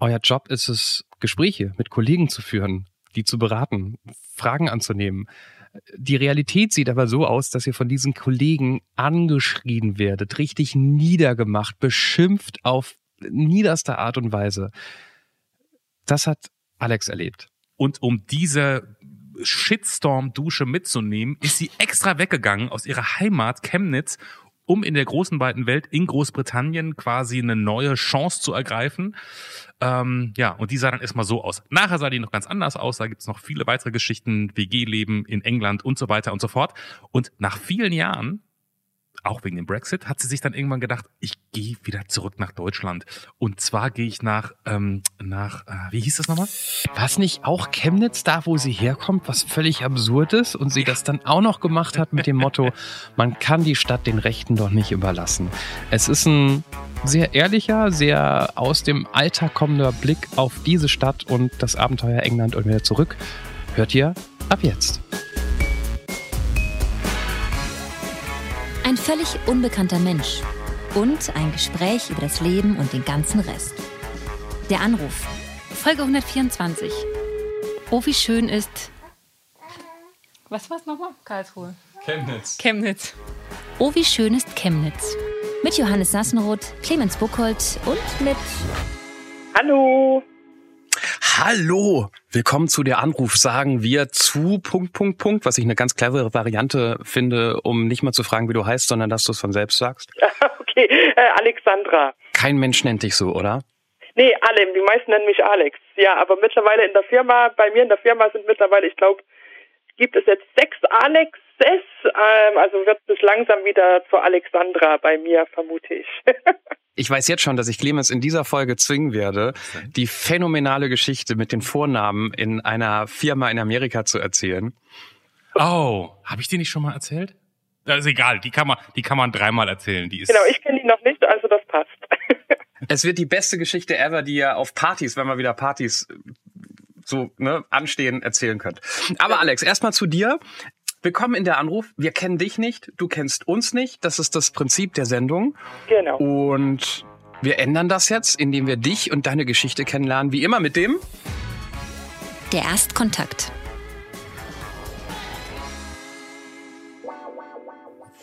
Euer Job ist es, Gespräche mit Kollegen zu führen, die zu beraten, Fragen anzunehmen. Die Realität sieht aber so aus, dass ihr von diesen Kollegen angeschrien werdet, richtig niedergemacht, beschimpft auf niederste Art und Weise. Das hat Alex erlebt. Und um diese Shitstorm-Dusche mitzunehmen, ist sie extra weggegangen aus ihrer Heimat Chemnitz, um in der großen weiten Welt in Großbritannien quasi eine neue Chance zu ergreifen. Ähm, ja, und die sah dann erstmal so aus. Nachher sah die noch ganz anders aus. Da gibt's noch viele weitere Geschichten, WG-Leben in England und so weiter und so fort. Und nach vielen Jahren auch wegen dem Brexit, hat sie sich dann irgendwann gedacht, ich gehe wieder zurück nach Deutschland. Und zwar gehe ich nach, ähm, nach, äh, wie hieß das nochmal? War es nicht auch Chemnitz da, wo sie herkommt, was völlig absurd ist und sie das dann auch noch gemacht hat mit dem Motto, man kann die Stadt den Rechten doch nicht überlassen. Es ist ein sehr ehrlicher, sehr aus dem Alltag kommender Blick auf diese Stadt und das Abenteuer England und wieder zurück. Hört ihr ab jetzt. Ein völlig unbekannter Mensch und ein Gespräch über das Leben und den ganzen Rest. Der Anruf. Folge 124. Oh, wie schön ist. Was war es nochmal? Karlsruhe. Chemnitz. Chemnitz. Oh, wie schön ist Chemnitz. Mit Johannes Sassenroth, Clemens Buchholz und mit. Hallo. Hallo, willkommen zu der Anruf. Sagen wir zu Punkt, Punkt, Punkt, was ich eine ganz clevere Variante finde, um nicht mal zu fragen, wie du heißt, sondern dass du es von selbst sagst. okay, äh, Alexandra. Kein Mensch nennt dich so, oder? Nee, alle. Die meisten nennen mich Alex. Ja, aber mittlerweile in der Firma, bei mir in der Firma sind mittlerweile, ich glaube, gibt es jetzt sechs Alexes. Ähm, also wird es langsam wieder zur Alexandra bei mir, vermute ich. Ich weiß jetzt schon, dass ich Clemens in dieser Folge zwingen werde, die phänomenale Geschichte mit den Vornamen in einer Firma in Amerika zu erzählen. Oh, habe ich die nicht schon mal erzählt? Das ist egal, die kann man, die kann man dreimal erzählen. Die ist genau, ich kenne die noch nicht, also das passt. es wird die beste Geschichte ever, die ihr auf Partys, wenn wir wieder Partys so ne, anstehen, erzählen könnt. Aber Alex, erstmal zu dir. Willkommen in der Anruf. Wir kennen dich nicht, du kennst uns nicht. Das ist das Prinzip der Sendung. Genau. Und wir ändern das jetzt, indem wir dich und deine Geschichte kennenlernen. Wie immer mit dem Der Erstkontakt.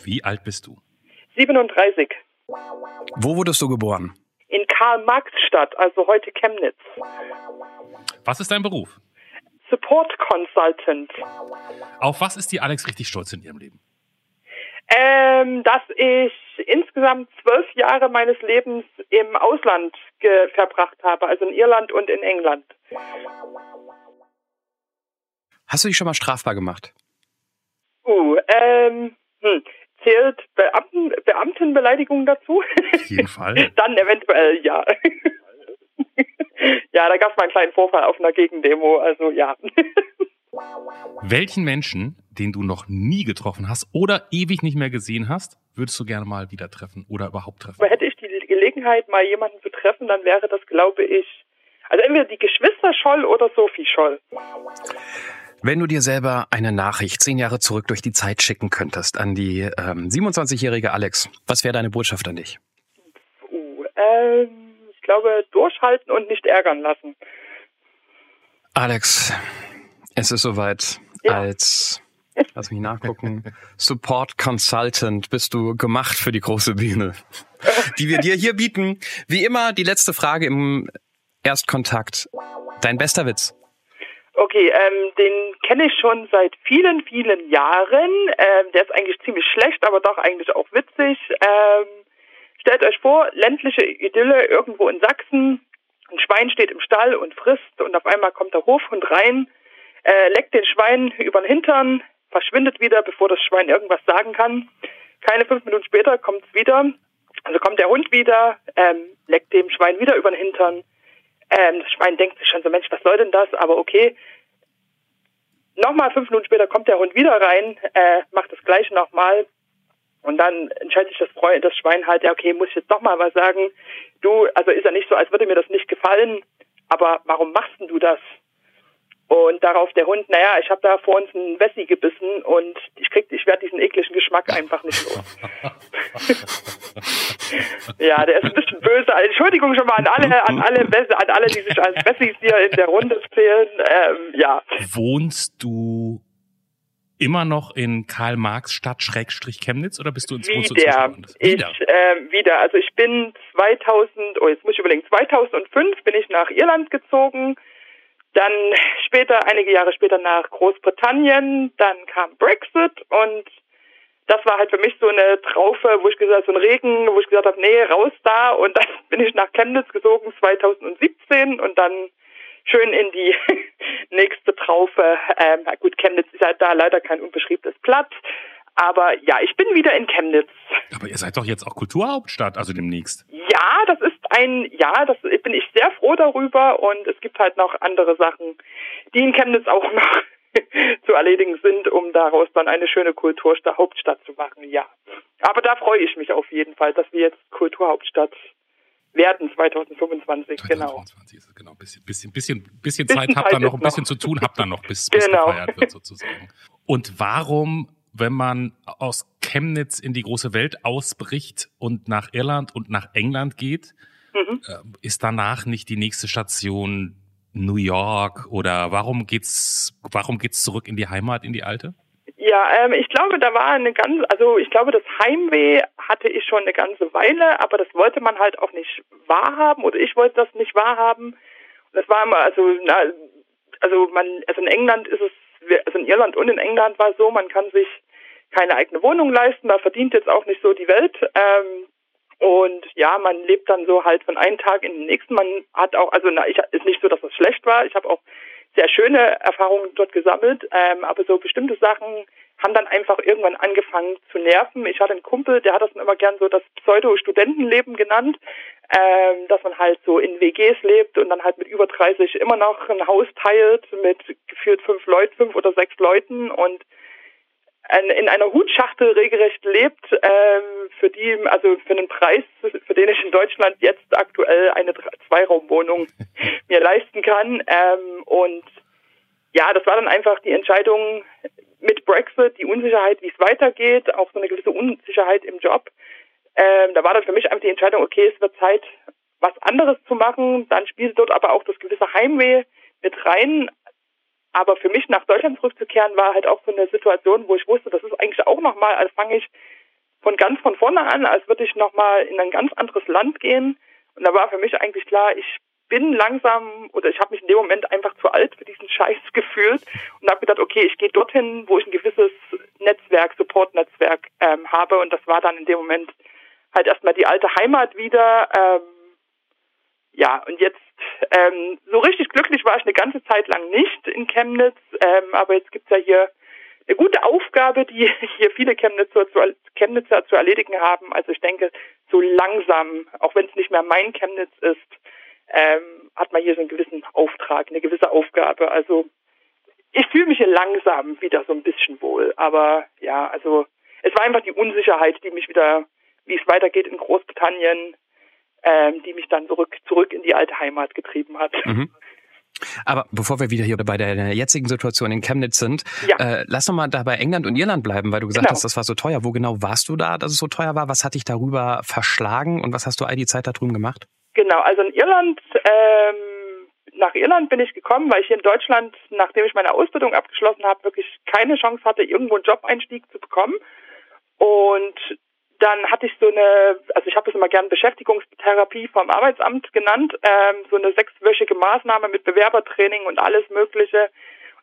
Wie alt bist du? 37. Wo wurdest du geboren? In Karl-Marx-Stadt, also heute Chemnitz. Was ist dein Beruf? Support Consultant. Auf was ist die Alex richtig stolz in ihrem Leben? Ähm, dass ich insgesamt zwölf Jahre meines Lebens im Ausland verbracht habe, also in Irland und in England. Hast du dich schon mal strafbar gemacht? Uh, ähm, hm, zählt Beamten, Beamtenbeleidigung dazu? Auf jeden Fall. Dann eventuell ja. ja, da gab es mal einen kleinen Vorfall auf einer Gegendemo, also ja. Welchen Menschen, den du noch nie getroffen hast oder ewig nicht mehr gesehen hast, würdest du gerne mal wieder treffen oder überhaupt treffen? Aber hätte ich die Gelegenheit, mal jemanden zu treffen, dann wäre das, glaube ich, also entweder die Geschwister Scholl oder Sophie Scholl. Wenn du dir selber eine Nachricht zehn Jahre zurück durch die Zeit schicken könntest an die ähm, 27-jährige Alex, was wäre deine Botschaft an dich? Uh, ähm, glaube, durchhalten und nicht ärgern lassen. Alex, es ist soweit. Ja. Als, lass mich nachgucken, Support Consultant bist du gemacht für die große Bühne, die wir dir hier bieten. Wie immer die letzte Frage im Erstkontakt. Dein bester Witz. Okay, ähm, den kenne ich schon seit vielen, vielen Jahren. Ähm, der ist eigentlich ziemlich schlecht, aber doch eigentlich auch witzig. Ähm, stellt euch vor, ländliche Idylle irgendwo in Sachsen. Ein Schwein steht im Stall und frisst und auf einmal kommt der Hofhund rein, äh, leckt den Schwein über den Hintern, verschwindet wieder, bevor das Schwein irgendwas sagen kann. Keine fünf Minuten später kommt es wieder. Also kommt der Hund wieder, ähm, leckt dem Schwein wieder über den Hintern. Ähm, das Schwein denkt sich schon so, Mensch, was soll denn das? Aber okay. Nochmal fünf Minuten später kommt der Hund wieder rein, äh, macht das gleiche nochmal. Und dann entscheidet sich das, Freund, das Schwein halt, ja, okay, muss ich jetzt doch mal was sagen. Du, also ist ja nicht so, als würde mir das nicht gefallen, aber warum machst denn du das? Und darauf der Hund, naja, ich habe da vor uns einen Wessi gebissen und ich krieg, ich werde diesen ekligen Geschmack einfach nicht los. ja, der ist ein bisschen böse. Also, Entschuldigung schon mal an alle, an alle, an alle, die sich als Wessis hier in der Runde zählen. Ähm, ja. Wohnst du immer noch in Karl Marx Stadt Schrägstrich Chemnitz oder bist du ins Wieder. Wieder. Ich, äh, wieder. Also ich bin 2000, oh jetzt muss ich überlegen, 2005 bin ich nach Irland gezogen dann später, einige Jahre später nach Großbritannien, dann kam Brexit und das war halt für mich so eine Traufe, wo ich gesagt so ein Regen, wo ich gesagt habe, nee, raus da und dann bin ich nach Chemnitz gesogen 2017 und dann schön in die nächste Traufe. Ähm, gut, Chemnitz ist halt da leider kein unbeschriebenes Blatt, aber ja, ich bin wieder in Chemnitz. Aber ihr seid doch jetzt auch Kulturhauptstadt, also demnächst. Ja, das ist ein, ja, das bin ich sehr froh darüber und es gibt halt noch andere Sachen, die in Chemnitz auch noch zu erledigen sind, um daraus dann eine schöne Kulturhauptstadt zu machen, ja. Aber da freue ich mich auf jeden Fall, dass wir jetzt Kulturhauptstadt werden 2025, 2025 genau. ist es genau. Bisschen, bisschen, bisschen, bisschen, Zeit habt ihr noch, ein bisschen noch. zu tun habt ihr noch, bis, bis genau. gefeiert wird sozusagen. Und warum wenn man aus Chemnitz in die große Welt ausbricht und nach Irland und nach England geht, mhm. Äh, ist danach nicht die nächste Station New York oder warum geht's, warum geht's zurück in die Heimat, in die alte? Ja, ähm, ich glaube, da war eine ganz, also ich glaube, das Heimweh hatte ich schon eine ganze Weile, aber das wollte man halt auch nicht wahrhaben oder ich wollte das nicht wahrhaben. das war immer, also, na, also man, also in England ist es also in Irland und in England war es so, man kann sich keine eigene Wohnung leisten, da verdient jetzt auch nicht so die Welt. Ähm, und ja, man lebt dann so halt von einem Tag in den nächsten. Man hat auch, also na, ich ist nicht so, dass das schlecht war. Ich habe auch sehr schöne Erfahrungen dort gesammelt, ähm, aber so bestimmte Sachen haben dann einfach irgendwann angefangen zu nerven. Ich hatte einen Kumpel, der hat das immer gern so das Pseudo-Studentenleben genannt, ähm, dass man halt so in WGs lebt und dann halt mit über 30 immer noch ein Haus teilt mit gefühlt fünf Leuten, fünf oder sechs Leuten und in einer Hutschachtel regelrecht lebt, ähm, für die, also für einen Preis, für den ich in Deutschland jetzt aktuell eine Zweiraumwohnung mir leisten kann. Ähm, und ja, das war dann einfach die Entscheidung mit Brexit, die Unsicherheit, wie es weitergeht, auch so eine gewisse Unsicherheit im Job. Ähm, da war dann für mich einfach die Entscheidung, okay, es wird Zeit, was anderes zu machen. Dann spielte dort aber auch das gewisse Heimweh mit rein. Aber für mich nach Deutschland zurückzukehren war halt auch so eine Situation, wo ich wusste, das ist eigentlich auch nochmal, als fange ich von ganz von vorne an, als würde ich nochmal in ein ganz anderes Land gehen. Und da war für mich eigentlich klar, ich bin langsam oder ich habe mich in dem Moment einfach zu alt für diesen Scheiß gefühlt und habe gedacht, okay, ich gehe dorthin, wo ich ein gewisses Netzwerk, Support-Netzwerk ähm, habe und das war dann in dem Moment halt erstmal die alte Heimat wieder. Ähm, ja, und jetzt ähm, so richtig glücklich war ich eine ganze Zeit lang nicht in Chemnitz, ähm, aber jetzt gibt's ja hier eine gute Aufgabe, die hier viele Chemnitzer zu, Chemnitzer zu erledigen haben. Also ich denke, so langsam, auch wenn es nicht mehr mein Chemnitz ist, ähm, hat man hier so einen gewissen Auftrag, eine gewisse Aufgabe. Also ich fühle mich hier langsam wieder so ein bisschen wohl. Aber ja, also es war einfach die Unsicherheit, die mich wieder, wie es weitergeht in Großbritannien, ähm, die mich dann zurück, zurück in die alte Heimat getrieben hat. Mhm. Aber bevor wir wieder hier bei der jetzigen Situation in Chemnitz sind, ja. äh, lass doch mal da bei England und Irland bleiben, weil du gesagt genau. hast, das war so teuer. Wo genau warst du da, dass es so teuer war? Was hat dich darüber verschlagen und was hast du all die Zeit da drüben gemacht? Genau, also in Irland, ähm, nach Irland bin ich gekommen, weil ich hier in Deutschland, nachdem ich meine Ausbildung abgeschlossen habe, wirklich keine Chance hatte, irgendwo einen Job-Einstieg zu bekommen. Und dann hatte ich so eine, also ich habe das immer gern Beschäftigungstherapie vom Arbeitsamt genannt, ähm, so eine sechswöchige Maßnahme mit Bewerbertraining und alles Mögliche.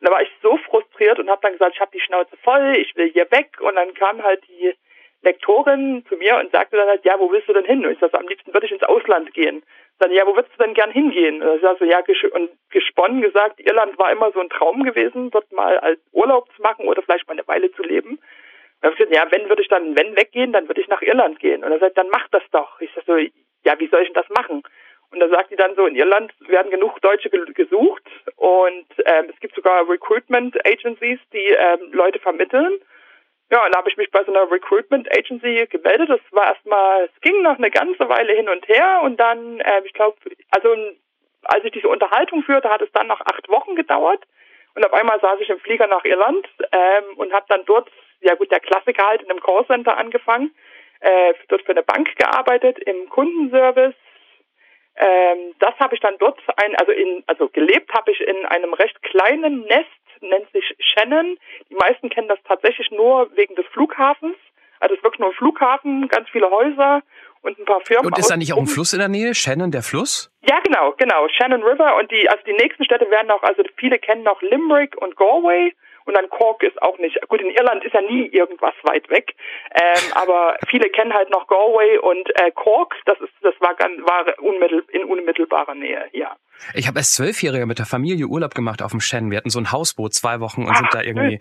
Und da war ich so frustriert und habe dann gesagt, ich habe die Schnauze voll, ich will hier weg. Und dann kam halt die Lektorin zu mir und sagte dann halt, ja, wo willst du denn hin? Und ich sagte, am liebsten würde ich ins Ausland gehen. Dann, ja, wo würdest du denn gern hingehen? Und ich sagte, ja, und gesponnen gesagt, Irland war immer so ein Traum gewesen, dort mal als Urlaub zu machen oder vielleicht mal eine Weile zu leben. Gesagt, ja, wenn würde ich dann, wenn weggehen, dann würde ich nach Irland gehen. Und er sagt, dann mach das doch. Ich sag so, ja, wie soll ich denn das machen? Und da sagt die dann so, in Irland werden genug Deutsche gesucht und ähm, es gibt sogar Recruitment Agencies, die ähm, Leute vermitteln. Ja, und da habe ich mich bei so einer Recruitment Agency gemeldet. Das war erstmal, es ging noch eine ganze Weile hin und her und dann, äh, ich glaube, also als ich diese Unterhaltung führte, hat es dann noch acht Wochen gedauert, Und auf einmal saß ich im Flieger nach Irland ähm, und habe dann dort, ja gut, der Klassiker halt in einem Callcenter angefangen, äh, dort für eine Bank gearbeitet, im Kundenservice. Ähm, das habe ich dann dort ein, also in, also gelebt habe ich in einem recht kleinen Nest, nennt sich Shannon. Die meisten kennen das tatsächlich nur wegen des Flughafens. Also es ist wirklich nur ein Flughafen, ganz viele Häuser und ein paar Firmen. Und ist da nicht auch ein Fluss in der Nähe? Shannon, der Fluss? Ja, genau, genau. Shannon River und die, also die nächsten Städte werden noch, also viele kennen noch Limerick und Galway. Und dann Cork ist auch nicht, gut, in Irland ist ja nie irgendwas weit weg, ähm, aber viele kennen halt noch Galway und äh, Cork, das ist, das war, ganz, war unmittel, in unmittelbarer Nähe, ja. Ich habe als Zwölfjähriger mit der Familie Urlaub gemacht auf dem Shannon. Wir hatten so ein Hausboot zwei Wochen und ah, sind da irgendwie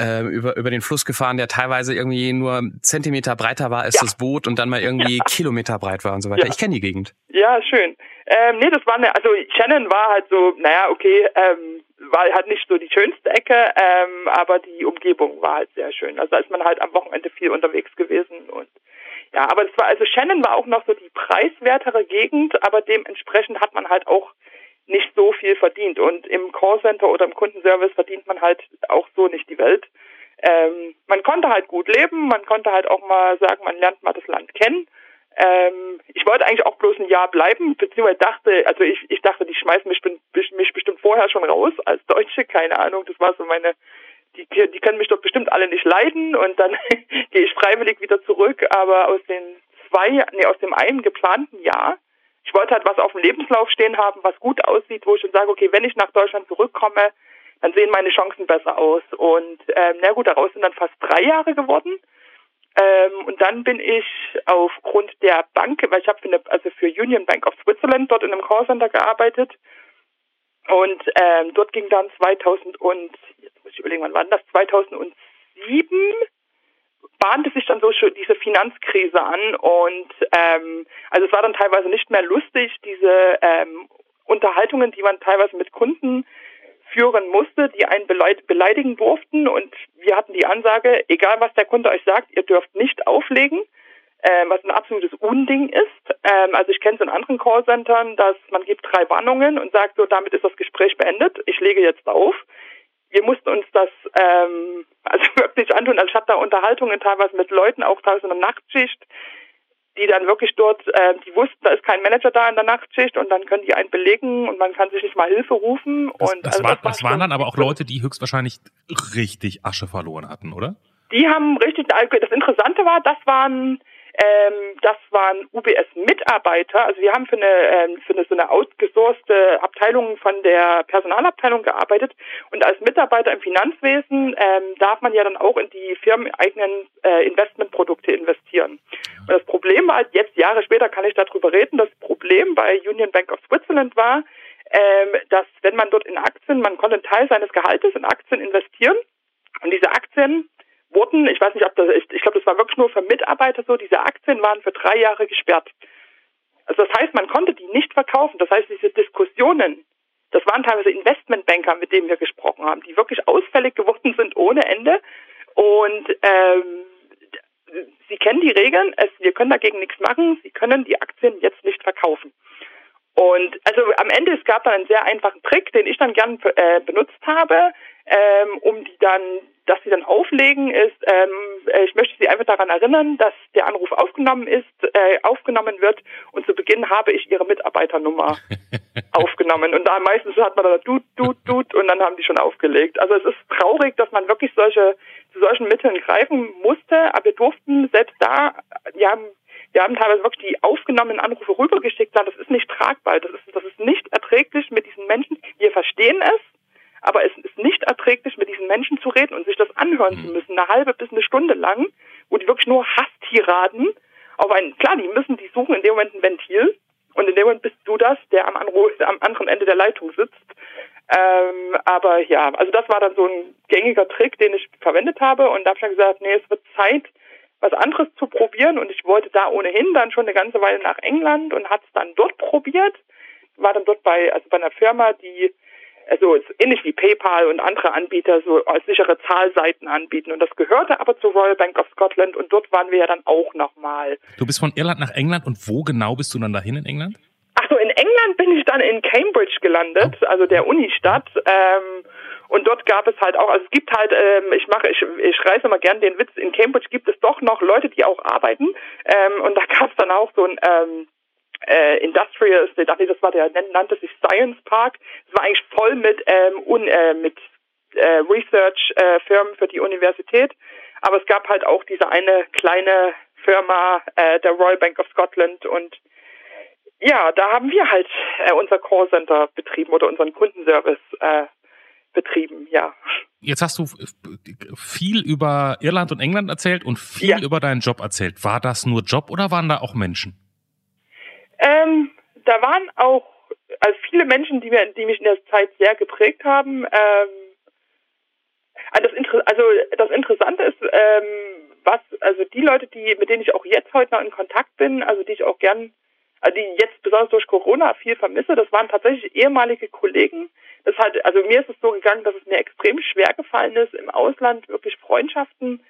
äh, über, über den Fluss gefahren, der teilweise irgendwie nur Zentimeter breiter war als ja. das Boot und dann mal irgendwie ja. Kilometer breit war und so weiter. Ja. Ich kenne die Gegend. Ja, schön. Ähm, nee, das war eine, also Shannon war halt so, naja, okay, ähm, war halt nicht so die schönste Ecke, ähm, aber die Umgebung war halt sehr schön. Also da ist man halt am Wochenende viel unterwegs gewesen und ja, aber es war, also Shannon war auch noch so die preiswertere Gegend, aber dementsprechend hat man halt auch nicht so viel verdient. Und im Callcenter oder im Kundenservice verdient man halt auch so nicht die Welt. Ähm, man konnte halt gut leben, man konnte halt auch mal sagen, man lernt mal das Land kennen. Ähm, ich wollte eigentlich auch bloß ein Jahr bleiben, beziehungsweise dachte, also ich, ich dachte, die schmeißen mich, mich bestimmt vorher schon raus als Deutsche, keine Ahnung, das war so meine, die, die können mich doch bestimmt alle nicht leiden und dann gehe ich freiwillig wieder zurück, aber aus den zwei, nee, aus dem einen geplanten Jahr ich wollte halt was auf dem Lebenslauf stehen haben, was gut aussieht, wo ich schon sage, okay, wenn ich nach Deutschland zurückkomme, dann sehen meine Chancen besser aus. Und ähm, na gut, daraus sind dann fast drei Jahre geworden. Ähm, und dann bin ich aufgrund der Bank, weil ich habe für eine, also für Union Bank of Switzerland dort in einem Callcenter gearbeitet. Und ähm, dort ging dann 2000 und jetzt muss ich überlegen, wann war das? 2007 bahnte sich dann so schon diese Finanzkrise an und ähm, also es war dann teilweise nicht mehr lustig, diese ähm, Unterhaltungen, die man teilweise mit Kunden führen musste, die einen beleidigen durften und wir hatten die Ansage, egal was der Kunde euch sagt, ihr dürft nicht auflegen, ähm, was ein absolutes Unding ist. Ähm, also ich kenne es in anderen Callcentern, dass man gibt drei Warnungen und sagt so, damit ist das Gespräch beendet, ich lege jetzt auf wir mussten uns das ähm, also wirklich antun. Also ich habe da Unterhaltungen teilweise mit Leuten, auch teilweise in der Nachtschicht, die dann wirklich dort, äh, die wussten, da ist kein Manager da in der Nachtschicht und dann können die einen belegen und man kann sich nicht mal Hilfe rufen. Das, und, das, also war, das, das waren dann aber auch Leute, die höchstwahrscheinlich richtig Asche verloren hatten, oder? Die haben richtig, das Interessante war, das waren ähm, das waren UBS-Mitarbeiter. Also wir haben für eine, ähm, für eine so eine outgesourcete Abteilung von der Personalabteilung gearbeitet. Und als Mitarbeiter im Finanzwesen ähm, darf man ja dann auch in die firmeneigenen äh, Investmentprodukte investieren. Und das Problem war, jetzt Jahre später kann ich darüber reden, das Problem bei Union Bank of Switzerland war, ähm, dass wenn man dort in Aktien, man konnte einen Teil seines Gehaltes in Aktien investieren. Und diese Aktien wurden, ich weiß nicht, ob das ist, ich glaube, das war wirklich nur für Mitarbeiter so, diese Aktien waren für drei Jahre gesperrt. Also das heißt, man konnte die nicht verkaufen. Das heißt, diese Diskussionen, das waren teilweise Investmentbanker, mit denen wir gesprochen haben, die wirklich ausfällig geworden sind ohne Ende. Und ähm, Sie kennen die Regeln, es, wir können dagegen nichts machen, Sie können die Aktien jetzt nicht verkaufen. Und also am Ende, es gab dann einen sehr einfachen Trick, den ich dann gern äh, benutzt habe, ähm, um die dann dass sie dann auflegen, ist, ähm, äh, ich möchte Sie einfach daran erinnern, dass der Anruf aufgenommen ist, äh, aufgenommen wird. Und zu Beginn habe ich Ihre Mitarbeiternummer aufgenommen. Und da meistens hat man da tut, tut, tut und dann haben die schon aufgelegt. Also es ist traurig, dass man wirklich solche zu solchen Mitteln greifen musste, aber wir durften selbst da, wir haben wir haben teilweise wirklich die aufgenommenen Anrufe rübergeschickt, das ist nicht tragbar, das ist, das ist nicht erträglich mit diesen Menschen. Wir verstehen es, aber es ist nicht erträglich, mit diesen Menschen zu reden und sich das anhören mhm. zu müssen, eine halbe bis eine Stunde lang, wo die wirklich nur Hasstiraden auf einen, klar, die müssen, die suchen in dem Moment ein Ventil. Und in dem Moment bist du das, der am, Anruf, am anderen Ende der Leitung sitzt. Ähm, aber ja, also das war dann so ein gängiger Trick, den ich verwendet habe. Und da habe ich dann gesagt, nee, es wird Zeit, was anderes zu probieren. Und ich wollte da ohnehin dann schon eine ganze Weile nach England und hat es dann dort probiert, war dann dort bei, also bei einer Firma, die also ähnlich wie PayPal und andere Anbieter so als sichere Zahlseiten anbieten. Und das gehörte aber zur Royal Bank of Scotland und dort waren wir ja dann auch nochmal. Du bist von Irland nach England und wo genau bist du dann dahin in England? Ach, Achso, in England bin ich dann in Cambridge gelandet, also der Unistadt. Ähm, und dort gab es halt auch, also es gibt halt, ähm, ich mache, ich, ich reiße mal gern den Witz, in Cambridge gibt es doch noch Leute, die auch arbeiten. Ähm, und da gab es dann auch so ein ähm, äh, Industrial Estate, ach nee, das war der, nannte sich Science Park. Es war eigentlich voll mit, ähm, un, äh, mit äh, Research-Firmen äh, für die Universität. Aber es gab halt auch diese eine kleine Firma, äh, der Royal Bank of Scotland und ja, da haben wir halt äh, unser Callcenter betrieben oder unseren Kundenservice äh, betrieben, ja. Jetzt hast du viel über Irland und England erzählt und viel ja. über deinen Job erzählt. War das nur Job oder waren da auch Menschen? Ähm, da waren auch also viele Menschen, die, mir, die mich in der Zeit sehr geprägt haben. Ähm, das, also das Interessante ist, ähm, was, also die Leute, die, mit denen ich auch jetzt heute noch in Kontakt bin, also die ich auch gern, also die jetzt besonders durch Corona viel vermisse, das waren tatsächlich ehemalige Kollegen. Das hat, also mir ist es so gegangen, dass es mir extrem schwer gefallen ist, im Ausland wirklich Freundschaften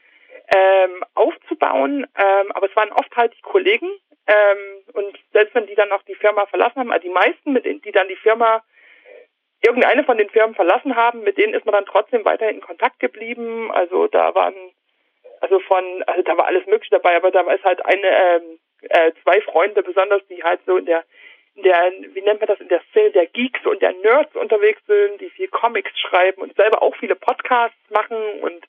ähm, aufzubauen. Ähm, aber es waren oft halt die Kollegen. Ähm, und selbst wenn die dann auch die Firma verlassen haben, also die meisten, mit denen, die dann die Firma irgendeine von den Firmen verlassen haben, mit denen ist man dann trotzdem weiterhin in Kontakt geblieben. Also da waren, also von, also da war alles mögliche dabei, aber da ist halt eine, ähm, äh, zwei Freunde besonders, die halt so in der, in der, wie nennt man das, in der Szene der Geeks und der Nerds unterwegs sind, die viel Comics schreiben und selber auch viele Podcasts machen und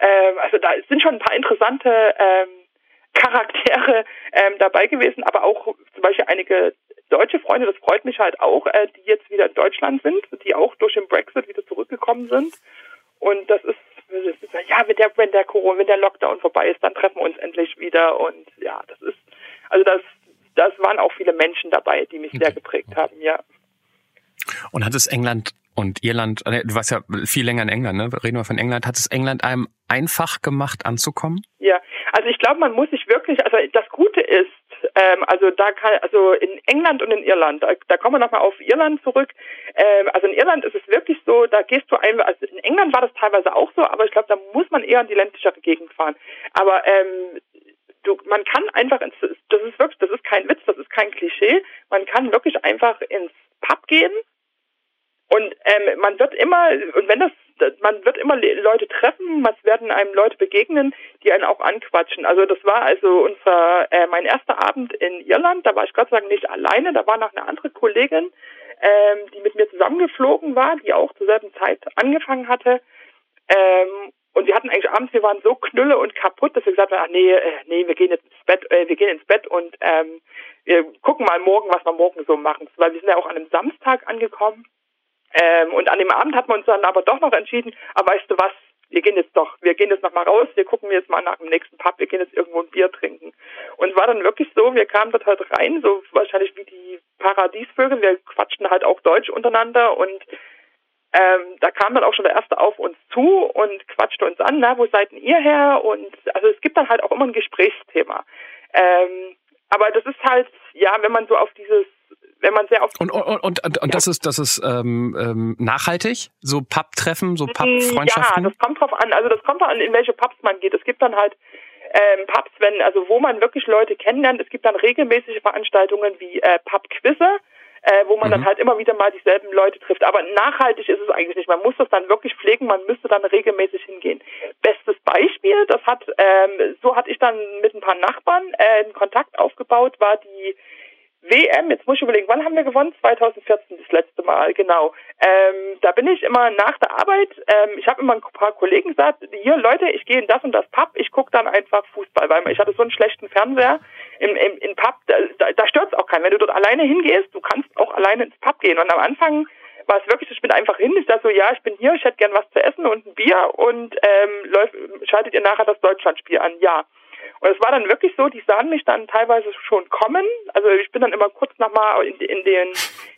ähm, also da sind schon ein paar interessante ähm, Charaktere ähm, dabei gewesen, aber auch zum Beispiel einige deutsche Freunde, das freut mich halt auch, äh, die jetzt wieder in Deutschland sind, die auch durch den Brexit wieder zurückgekommen sind. Und das ist, das ist ja, wenn der, wenn der Corona, wenn der Lockdown vorbei ist, dann treffen wir uns endlich wieder. Und ja, das ist, also das, das waren auch viele Menschen dabei, die mich sehr geprägt haben, ja. Und hat es England und Irland, äh, du warst ja viel länger in England, ne? Reden wir von England. Hat es England einem einfach gemacht, anzukommen? Ja, also ich glaube, man muss sich wirklich, also das Gute ist, ähm, also da kann, also in England und in Irland, da, da kommen wir nochmal auf Irland zurück. Ähm, also in Irland ist es wirklich so, da gehst du ein, also in England war das teilweise auch so, aber ich glaube, da muss man eher in die ländlichere Gegend fahren. Aber ähm, du, man kann einfach ins, das ist wirklich, das ist kein Witz, das ist kein Klischee. Man kann wirklich einfach ins Pub gehen und ähm, man wird immer, und wenn das, man wird immer Leute treffen, es werden einem Leute begegnen, die einen auch anquatschen. Also das war also unser, äh, mein erster Abend in Irland, da war ich Gott sei Dank nicht alleine, da war noch eine andere Kollegin, ähm, die mit mir zusammengeflogen war, die auch zur selben Zeit angefangen hatte. Ähm, und wir hatten eigentlich abends, wir waren so knülle und kaputt, dass wir gesagt haben, ach nee, äh, nee, wir gehen jetzt ins Bett, äh, wir gehen ins Bett und ähm, wir gucken mal morgen, was wir morgen so machen. Weil wir sind ja auch an einem Samstag angekommen. Ähm, und an dem Abend hat man uns dann aber doch noch entschieden, aber weißt du was, wir gehen jetzt doch, wir gehen jetzt noch mal raus, wir gucken jetzt mal nach dem nächsten Pub, wir gehen jetzt irgendwo ein Bier trinken. Und es war dann wirklich so, wir kamen dort halt rein, so wahrscheinlich wie die Paradiesvögel, wir quatschten halt auch Deutsch untereinander und ähm, da kam dann auch schon der Erste auf uns zu und quatschte uns an, na, wo seid denn ihr her? Und also es gibt dann halt auch immer ein Gesprächsthema. Ähm, aber das ist halt, ja, wenn man so auf dieses wenn man sehr oft und und und, und, und das ist das ist ähm, ähm, nachhaltig so Pub-Treffen so Pub-Freundschaften ja das kommt drauf an also das kommt drauf an in welche Pubs man geht es gibt dann halt ähm, Pubs wenn also wo man wirklich Leute kennenlernt es gibt dann regelmäßige Veranstaltungen wie äh, Pub-Quizze äh, wo man mhm. dann halt immer wieder mal dieselben Leute trifft. Aber nachhaltig ist es eigentlich nicht. Man muss das dann wirklich pflegen, man müsste dann regelmäßig hingehen. Bestes Beispiel, das hat, ähm, so hatte ich dann mit ein paar Nachbarn äh, einen Kontakt aufgebaut, war die WM, jetzt muss ich überlegen, wann haben wir gewonnen? 2014 das letzte Mal, genau. Ähm, da bin ich immer nach der Arbeit, ähm, ich habe immer ein paar Kollegen gesagt, hier Leute, ich gehe in das und das Pub, ich gucke dann einfach Fußball, weil ich hatte so einen schlechten Fernseher im, im, im Pub, da, da, stört es auch keinen. Wenn du dort alleine hingehst, du kannst auch alleine ins Pub gehen. Und am Anfang war es wirklich, ich bin einfach hin, ich dachte so, ja, ich bin hier, ich hätte gern was zu essen und ein Bier und ähm, läuft, schaltet ihr nachher das Deutschlandspiel an, ja. Und es war dann wirklich so, die sahen mich dann teilweise schon kommen. Also ich bin dann immer kurz nochmal in, in, den,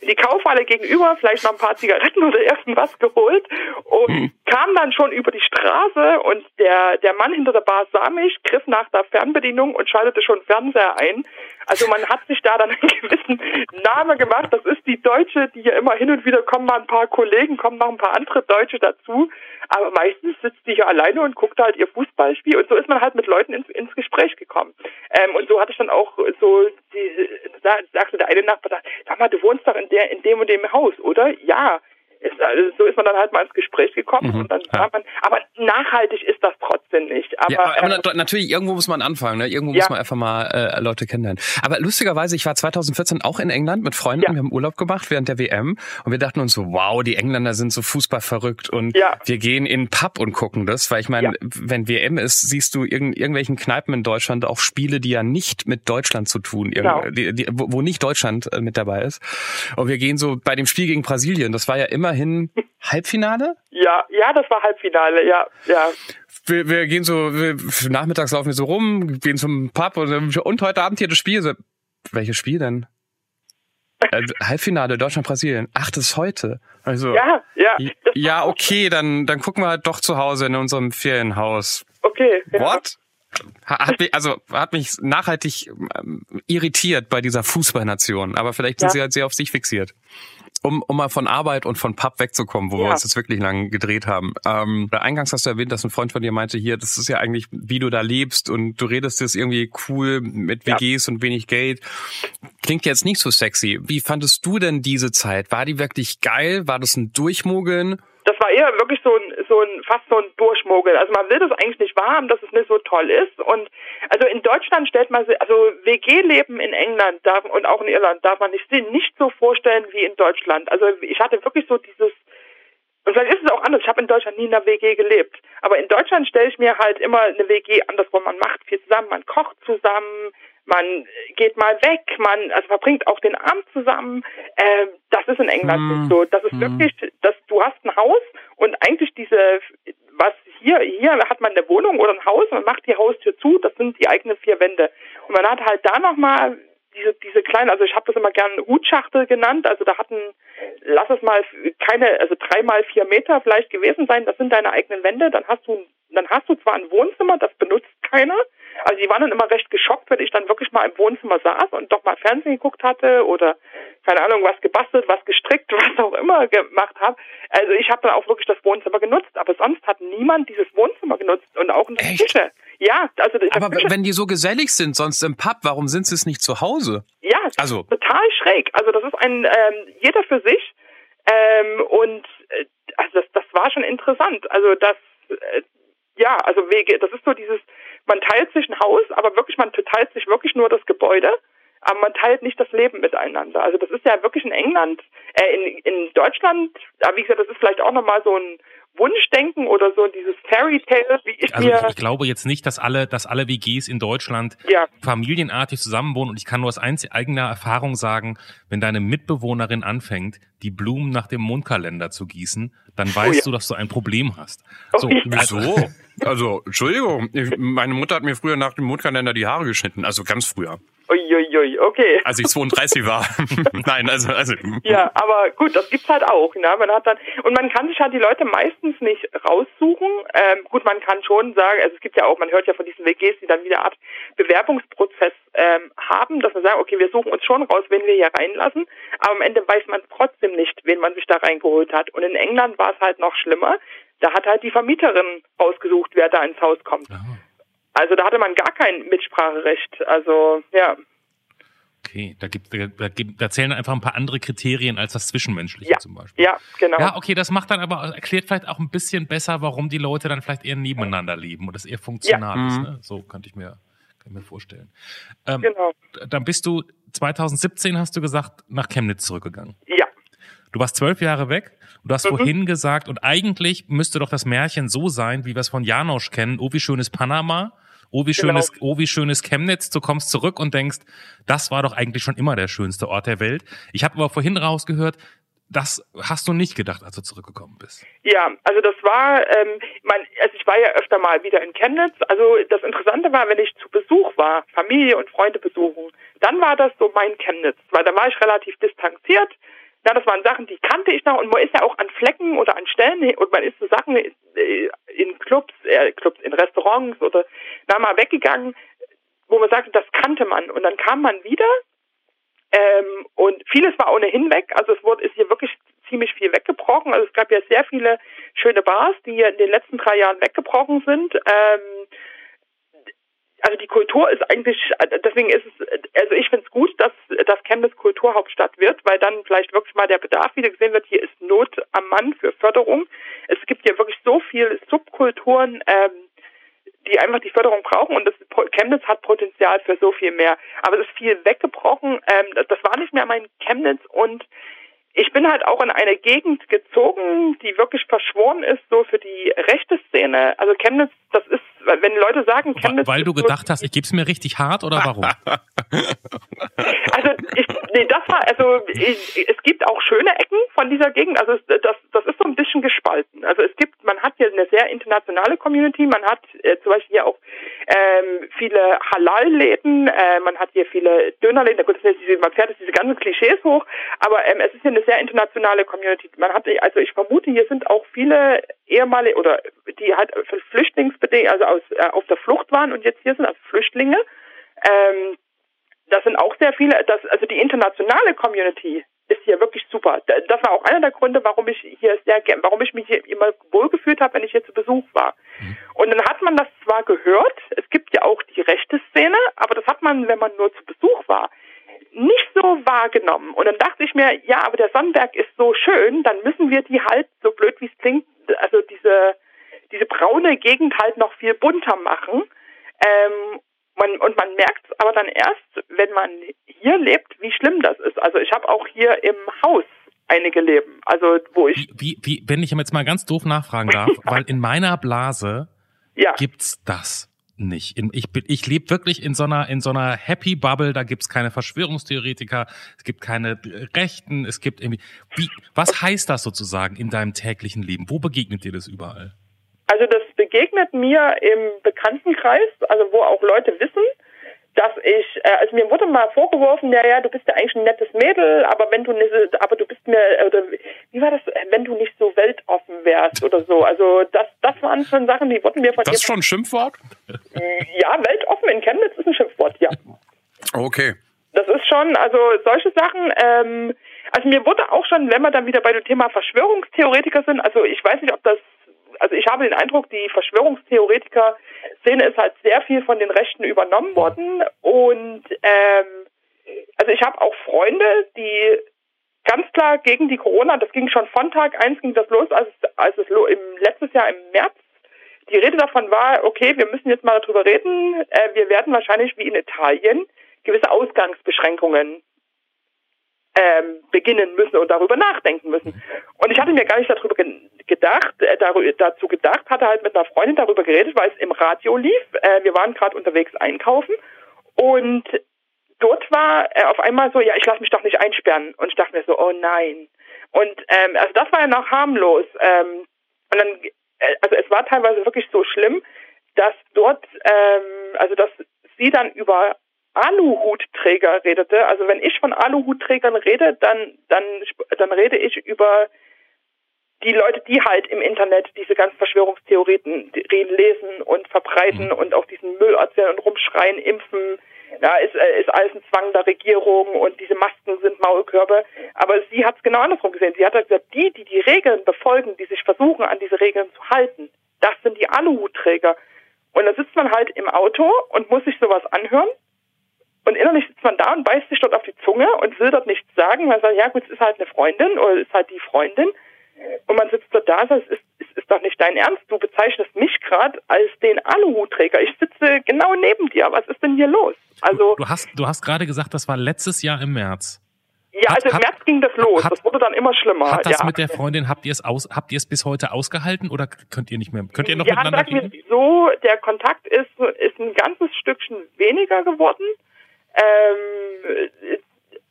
in die Kaufhalle gegenüber, vielleicht noch ein paar Zigaretten oder irgendwas geholt und mhm. kam dann schon über die Straße und der, der Mann hinter der Bar sah mich, griff nach der Fernbedienung und schaltete schon Fernseher ein. Also man hat sich da dann einen gewissen Namen gemacht. Das ist die Deutsche, die ja immer hin und wieder kommen mal ein paar Kollegen, kommen noch ein paar andere Deutsche dazu. Aber meistens sitzt die hier alleine und guckt halt ihr Fußballspiel. Und so ist man halt mit Leuten ins, ins Gespräch gekommen. Ähm, und so hatte ich dann auch so die, da sagte der eine Nachbar, sag mal, du wohnst doch in der, in dem und dem Haus, oder? Ja ist, also so ist man dann halt mal ins Gespräch gekommen mhm, und dann ja. man, aber nachhaltig ist das trotzdem nicht. Aber, ja, aber äh, natürlich, irgendwo muss man anfangen, ne? irgendwo ja. muss man einfach mal äh, Leute kennenlernen. Aber lustigerweise, ich war 2014 auch in England mit Freunden, wir haben Urlaub gemacht während der WM und wir dachten uns so, wow, die Engländer sind so fußballverrückt und wir gehen in Pub und gucken das, weil ich meine, wenn WM ist, siehst du in irgendwelchen Kneipen in Deutschland auch Spiele, die ja nicht mit Deutschland zu tun, genau. die, die, wo, wo nicht Deutschland äh, mit dabei ist. Und wir gehen so bei dem Spiel gegen Brasilien, das war ja immer immerhin Halbfinale? Ja, ja, das war Halbfinale, ja, ja. Wir, wir gehen so, wir, nachmittags laufen wir so rum, gehen zum Pub und, und heute Abend hier das Spiel. So, welches Spiel denn? Äh, Halbfinale Deutschland-Brasilien. Ach, das ist heute. Also, ja, ja. Ja, okay, dann, dann gucken wir halt doch zu Hause in unserem Ferienhaus. Okay. Ja. What? Hat mich, also hat mich nachhaltig ähm, irritiert bei dieser Fußballnation, aber vielleicht sind ja. sie halt sehr auf sich fixiert um, um mal von Arbeit und von Pub wegzukommen, wo ja. wir uns jetzt wirklich lang gedreht haben. Ähm, eingangs hast du erwähnt, dass ein Freund von dir meinte, hier, das ist ja eigentlich, wie du da lebst und du redest jetzt irgendwie cool mit WGs ja. und wenig Geld. Klingt jetzt nicht so sexy. Wie fandest du denn diese Zeit? War die wirklich geil? War das ein Durchmogeln? Das war eher wirklich so ein, so ein, fast so ein Durchmogeln. Also man will das eigentlich nicht wahrhaben, dass es nicht so toll ist. Und also in Deutschland stellt man sich, also WG-Leben in England darf, und auch in Irland darf man sich nicht so vorstellen wie in Deutschland. Also ich hatte wirklich so dieses, und vielleicht ist es auch anders. Ich habe in Deutschland nie in einer WG gelebt. Aber in Deutschland stelle ich mir halt immer eine WG andersrum. Man macht viel zusammen, man kocht zusammen, man geht mal weg, man also verbringt auch den Abend zusammen. Äh, das ist in England hm. nicht so. Das ist hm. wirklich, dass du hast ein Haus und eigentlich diese, was hier, hier hat man eine Wohnung oder ein Haus, man macht die Haustür zu, das sind die eigenen vier Wände. Und man hat halt da nochmal diese, diese kleinen, also ich habe das immer gerne Hutschachtel genannt, also da hatten, lass es mal keine, also dreimal vier Meter vielleicht gewesen sein, das sind deine eigenen Wände, dann hast du, dann hast du zwar ein Wohnzimmer, das benutzt keiner, also die waren dann immer recht geschockt, wenn ich dann wirklich mal im Wohnzimmer saß und doch mal Fernsehen geguckt hatte oder keine Ahnung, was gebastelt, was gestrickt, was auch immer gemacht habe. Also ich habe dann auch wirklich das Wohnzimmer genutzt, aber sonst hat niemand dieses Wohnzimmer genutzt und auch in der Echt? Küche. Ja, also aber Küche. wenn die so gesellig sind, sonst im Pub, warum sind sie es nicht zu Hause? Ja, also total schräg. Also das ist ein ähm, jeder für sich ähm, und äh, also das, das war schon interessant. Also das äh, ja, also Wege, das ist so dieses man teilt sich ein Haus, aber wirklich, man teilt sich wirklich nur das Gebäude, aber man teilt nicht das Leben miteinander. Also das ist ja wirklich in England, äh, in, in Deutschland, aber wie gesagt, das ist vielleicht auch nochmal so ein Wunschdenken oder so dieses Fairy Tale, wie ich also mir. Ich, ich glaube jetzt nicht, dass alle, dass alle WGs in Deutschland ja. familienartig zusammenwohnen und ich kann nur aus eigener Erfahrung sagen, wenn deine Mitbewohnerin anfängt, die Blumen nach dem Mondkalender zu gießen, dann weißt oh ja. du, dass du ein Problem hast. Oh so, ja. wieso? Also, Entschuldigung, meine Mutter hat mir früher nach dem Mondkalender die Haare geschnitten, also ganz früher. Uiuiui, okay. Als ich 32 war. Nein, also, also. Ja, aber gut, das gibt's halt auch. Ne? Man hat dann und man kann sich halt die Leute meistens nicht raussuchen. Ähm, gut, man kann schon sagen, also es gibt ja auch, man hört ja von diesen WGs, die dann wieder eine Art Bewerbungsprozess ähm, haben, dass man sagt, okay, wir suchen uns schon raus, wen wir hier reinlassen, aber am Ende weiß man trotzdem nicht, wen man sich da reingeholt hat. Und in England war es halt noch schlimmer. Da hat halt die Vermieterin ausgesucht, wer da ins Haus kommt. Oh. Also da hatte man gar kein Mitspracherecht. Also ja. Okay, da gibt, da, da zählen einfach ein paar andere Kriterien als das Zwischenmenschliche ja, zum Beispiel. Ja, genau. Ja, okay, das macht dann aber, erklärt vielleicht auch ein bisschen besser, warum die Leute dann vielleicht eher nebeneinander leben und das eher funktional ja. ist. Mhm. Ne? So könnte ich mir, kann ich mir vorstellen. Ähm, genau. Dann bist du 2017, hast du gesagt, nach Chemnitz zurückgegangen. Ja. Du warst zwölf Jahre weg. Du hast mhm. vorhin gesagt, und eigentlich müsste doch das Märchen so sein, wie wir es von Janosch kennen. Oh, wie schön ist Panama. Oh, wie schön genau. ist, oh, wie schön ist Chemnitz. Du kommst zurück und denkst, das war doch eigentlich schon immer der schönste Ort der Welt. Ich habe aber vorhin rausgehört, das hast du nicht gedacht, als du zurückgekommen bist. Ja, also das war, ähm, mein, also ich war ja öfter mal wieder in Chemnitz. Also das Interessante war, wenn ich zu Besuch war, Familie und Freunde besuchen, dann war das so mein Chemnitz, weil da war ich relativ distanziert. Ja, das waren Sachen, die kannte ich noch und man ist ja auch an Flecken oder an Stellen und man ist so Sachen in Clubs, äh, Clubs, in Restaurants oder da mal weggegangen, wo man sagte, das kannte man. Und dann kam man wieder ähm, und vieles war ohnehin weg. Also es wurde, ist hier wirklich ziemlich viel weggebrochen. Also es gab ja sehr viele schöne Bars, die hier in den letzten drei Jahren weggebrochen sind. Ähm, also die Kultur ist eigentlich, deswegen ist es, also ich finde es gut, dass, dass Chemnitz Kulturhauptstadt wird, weil dann vielleicht wirklich mal der Bedarf wieder gesehen wird, hier ist Not am Mann für Förderung. Es gibt ja wirklich so viele Subkulturen, ähm, die einfach die Förderung brauchen und das Chemnitz hat Potenzial für so viel mehr. Aber es ist viel weggebrochen. Ähm, das war nicht mehr mein Chemnitz und ich bin halt auch in eine Gegend gezogen, die wirklich verschworen ist, so für die rechte Szene. Also Chemnitz, das ist, wenn Leute sagen, Chemnitz. Weil du gedacht hast, ich gebe es mir richtig hart oder warum? also ich, nee, das war, also ich, es gibt auch schöne Ecken von dieser Gegend. Also das, das ist so ein bisschen gespalten. Also es gibt, man hat hier eine sehr internationale Community. Man hat äh, zum Beispiel hier auch ähm, viele Halal-Läden. Äh, man hat hier viele Dönerläden. Gut, ist, man fährt jetzt diese ganzen Klischees hoch, aber ähm, es ist hier eine sehr internationale Community. Man hat, also ich vermute, hier sind auch viele ehemalige oder die halt flüchtlingsbedingt, also aus äh, auf der Flucht waren und jetzt hier sind als Flüchtlinge. Ähm, das sind auch sehr viele, das, also die internationale Community ist hier wirklich super. Das war auch einer der Gründe, warum ich hier sehr warum ich mich hier immer wohlgefühlt habe, wenn ich hier zu Besuch war. Und dann hat man das zwar gehört, es gibt ja auch die rechte Szene, aber das hat man, wenn man nur zu Besuch war, nicht so wahrgenommen. Und dann dachte ich mir, ja, aber der Sonnenberg ist so schön, dann müssen wir die halt, so blöd wie es klingt, also diese, diese braune Gegend halt noch viel bunter machen. Ähm, man, und man merkt es aber dann erst, wenn man hier lebt, wie schlimm das ist. Also ich habe auch hier im Haus einige leben. Also wo ich. Wie, wie, wenn ich jetzt mal ganz doof nachfragen darf, weil in meiner Blase ja. gibt's das nicht. Ich bin, ich lebe wirklich in so einer in so einer Happy Bubble. Da gibt's keine Verschwörungstheoretiker, es gibt keine Rechten, es gibt irgendwie. Wie, was heißt das sozusagen in deinem täglichen Leben? Wo begegnet dir das überall? Also das begegnet mir im Bekanntenkreis, also wo auch Leute wissen, dass ich, äh, also mir wurde mal vorgeworfen, ja, ja, du bist ja eigentlich ein nettes Mädel, aber wenn du nicht, aber du bist mir, oder wie war das, wenn du nicht so weltoffen wärst oder so. Also das, das waren schon Sachen, die wurden mir von Das ist schon ein Schimpfwort? Ja, weltoffen in Chemnitz ist ein Schimpfwort, ja. Okay. Das ist schon, also solche Sachen, ähm, also mir wurde auch schon, wenn wir dann wieder bei dem Thema Verschwörungstheoretiker sind, also ich weiß nicht, ob das also ich habe den Eindruck, die Verschwörungstheoretiker-Szene ist halt sehr viel von den Rechten übernommen worden. Und ähm, also ich habe auch Freunde, die ganz klar gegen die Corona, das ging schon von Tag eins ging das los, als, als es im letztes Jahr im März die Rede davon war, okay, wir müssen jetzt mal darüber reden, äh, wir werden wahrscheinlich wie in Italien gewisse Ausgangsbeschränkungen ähm, beginnen müssen und darüber nachdenken müssen. Und ich hatte mir gar nicht darüber ge gedacht, äh, dazu gedacht, hatte halt mit einer Freundin darüber geredet, weil es im Radio lief. Äh, wir waren gerade unterwegs einkaufen und dort war äh, auf einmal so, ja, ich lasse mich doch nicht einsperren. Und ich dachte mir so, oh nein. Und ähm, also das war ja noch harmlos. Ähm, und dann, äh, also es war teilweise wirklich so schlimm, dass dort, ähm, also dass sie dann über Aluhutträger redete. Also wenn ich von Aluhutträgern rede, dann, dann, dann rede ich über die Leute, die halt im Internet diese ganzen Verschwörungstheorien lesen und verbreiten mhm. und auch diesen Müll erzählen und rumschreien, impfen, ja, ist, äh, ist alles ein Zwang der Regierung und diese Masken sind Maulkörbe. Aber sie hat es genau andersrum gesehen. Sie hat halt gesagt, die, die die Regeln befolgen, die sich versuchen, an diese Regeln zu halten, das sind die Aluhutträger. Und da sitzt man halt im Auto und muss sich sowas anhören und innerlich sitzt man da und beißt sich dort auf die Zunge und will dort nichts sagen, weil man sagt, ja gut, es ist halt eine Freundin oder es ist halt die Freundin. Und man sitzt dort da und sagt, es ist, es ist doch nicht dein Ernst. Du bezeichnest mich gerade als den Aluhutträger. Ich sitze genau neben dir. Was ist denn hier los? Also du, du hast, du hast gerade gesagt, das war letztes Jahr im März. Ja, also im hat, März ging das los. Hat, das wurde dann immer schlimmer. Hat das ja. mit der Freundin, habt ihr es aus, habt ihr es bis heute ausgehalten oder könnt ihr nicht mehr, könnt ihr noch ja, miteinander reden? so, der Kontakt ist, ist ein ganzes Stückchen weniger geworden. Ähm,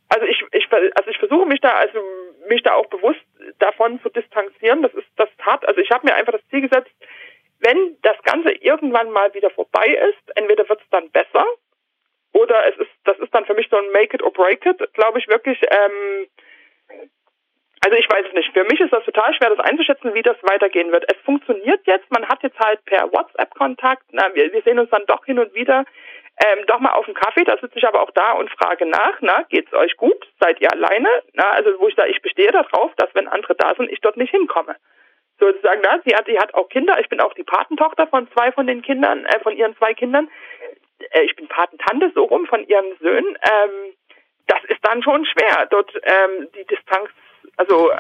also ich, ich, also ich versuche mich da, also mich da auch bewusst davon zu distanzieren. Das ist das hart. Also ich habe mir einfach das Ziel gesetzt, wenn das Ganze irgendwann mal wieder vorbei ist, entweder wird es dann besser oder es ist, das ist dann für mich so ein Make it or break it, glaube ich wirklich. Ähm, also ich weiß es nicht. Für mich ist das total schwer, das einzuschätzen, wie das weitergehen wird. Es funktioniert jetzt. Man hat jetzt halt per WhatsApp Kontakt. Na, wir, wir sehen uns dann doch hin und wieder. Ähm, doch mal auf dem Kaffee, da sitze ich aber auch da und frage nach, na, geht's euch gut? Seid ihr alleine? Na, also wo ich sage, ich bestehe darauf, dass wenn andere da sind, ich dort nicht hinkomme. Sozusagen, na, sie hat, sie hat auch Kinder, ich bin auch die Patentochter von zwei von den Kindern, äh, von ihren zwei Kindern. Äh, ich bin Patentante so rum von ihren Söhnen. Ähm, das ist dann schon schwer, dort ähm, die Distanz, also äh,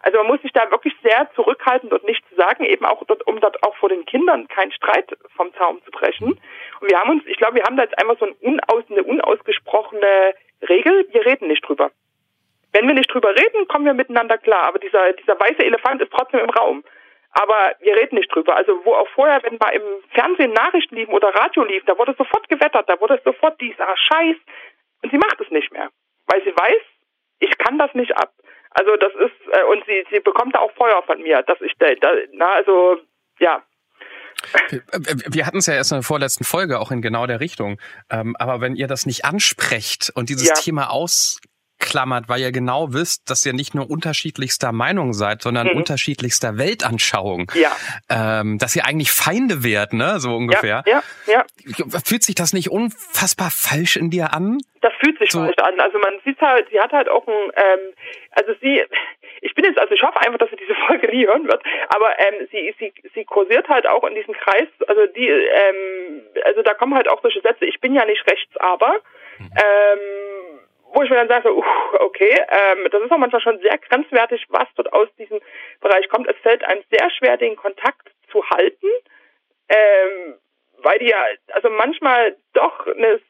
also man muss sich da wirklich sehr zurückhalten, dort nichts zu sagen, eben auch dort, um dort auch vor den Kindern keinen Streit vom Zaum zu brechen. Wir haben uns, ich glaube, wir haben da jetzt einfach so ein unaus, eine unausgesprochene Regel, wir reden nicht drüber. Wenn wir nicht drüber reden, kommen wir miteinander klar. Aber dieser, dieser weiße Elefant ist trotzdem im Raum. Aber wir reden nicht drüber. Also wo auch vorher, wenn mal im Fernsehen Nachrichten liefen oder Radio lief, da wurde sofort gewettert, da wurde sofort dieser Scheiß. Und sie macht es nicht mehr. Weil sie weiß, ich kann das nicht ab. Also das ist, äh, und sie, sie bekommt da auch Feuer von mir, dass ich da na, also, ja. Wir hatten es ja erst in der vorletzten Folge auch in genau der Richtung. Ähm, aber wenn ihr das nicht ansprecht und dieses ja. Thema aus ausklammert, weil ihr genau wisst, dass ihr nicht nur unterschiedlichster Meinung seid, sondern mhm. unterschiedlichster Weltanschauung. Ja. Ähm, dass ihr eigentlich Feinde wärt, ne? So ungefähr. Ja, ja, ja. Fühlt sich das nicht unfassbar falsch in dir an? Das fühlt sich so. falsch an. Also man sieht halt, sie hat halt auch ein, ähm, also sie, ich bin jetzt, also ich hoffe einfach, dass sie diese Folge nie hören wird, aber ähm, sie, sie, sie kursiert halt auch in diesem Kreis, also die, ähm, also da kommen halt auch solche Sätze, ich bin ja nicht rechts, aber, mhm. ähm, wo ich mir dann sage, uh, okay, ähm, das ist auch manchmal schon sehr grenzwertig, was dort aus diesem Bereich kommt. Es fällt einem sehr schwer, den Kontakt zu halten, ähm, weil die ja, also manchmal doch eine,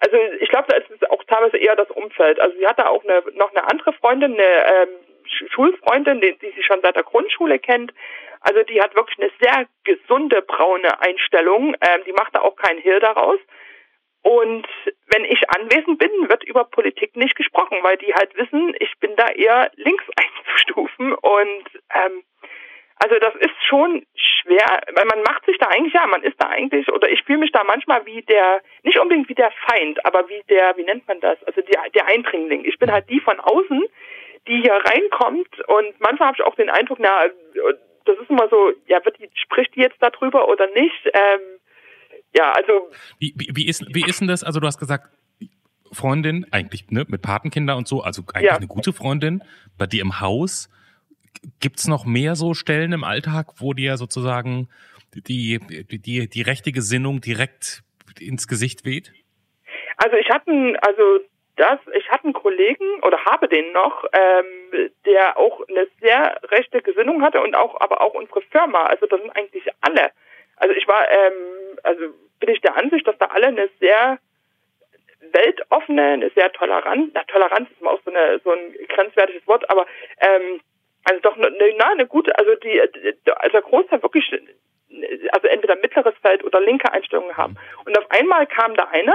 also ich glaube, da ist es auch teilweise eher das Umfeld. Also sie hatte auch eine, noch eine andere Freundin, eine ähm, Schulfreundin, die, die sie schon seit der Grundschule kennt. Also die hat wirklich eine sehr gesunde braune Einstellung. Ähm, die macht da auch keinen Hehl daraus. Und wenn ich anwesend bin, wird über Politik nicht gesprochen, weil die halt wissen, ich bin da eher links einzustufen. Und ähm, also das ist schon schwer, weil man macht sich da eigentlich, ja, man ist da eigentlich, oder ich fühle mich da manchmal wie der, nicht unbedingt wie der Feind, aber wie der, wie nennt man das, also der, der Eindringling. Ich bin halt die von außen, die hier reinkommt und manchmal habe ich auch den Eindruck, na, das ist immer so, ja, wird die, spricht die jetzt darüber oder nicht? Ähm, ja, also. Wie, wie, wie, ist, wie ist denn das? Also, du hast gesagt, Freundin, eigentlich ne, mit Patenkinder und so, also eigentlich ja. eine gute Freundin, bei dir im Haus. Gibt's noch mehr so Stellen im Alltag, wo dir sozusagen die, die, die rechte Gesinnung direkt ins Gesicht weht? Also ich hatte, also das, ich hatte einen Kollegen oder habe den noch, ähm, der auch eine sehr rechte Gesinnung hatte und auch, aber auch unsere Firma. Also das sind eigentlich alle. Also ich war ähm, also bin ich der Ansicht, dass da alle eine sehr weltoffene, eine sehr tolerant, na, Toleranz ist immer auch so, eine, so ein grenzwertiges Wort, aber ähm, also doch eine, na, eine gute, also die, also der Großteil wirklich, also entweder mittleres Feld oder linke Einstellungen haben. Und auf einmal kam da einer,